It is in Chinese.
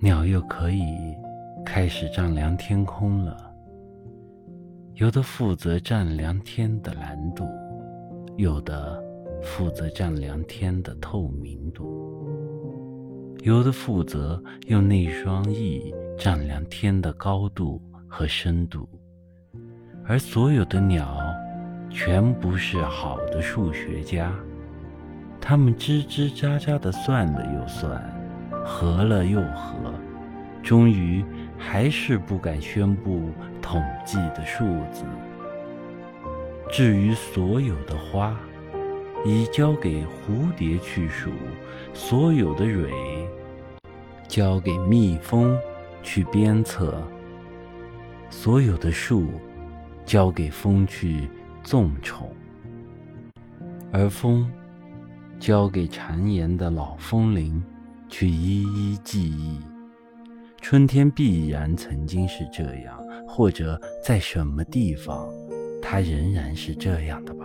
鸟又可以开始丈量天空了。有的负责丈量天的蓝度，有的负责丈量天的透明度，有的负责用那双翼丈量天的高度和深度。而所有的鸟，全不是好的数学家，它们吱吱喳喳的算了又算，合了又合，终于还是不敢宣布。统计的数字。至于所有的花，已交给蝴蝶去数；所有的蕊，交给蜜蜂去鞭策；所有的树，交给风去纵宠。而风，交给谗言的老风铃去一一记忆。春天必然曾经是这样。或者在什么地方，它仍然是这样的吧。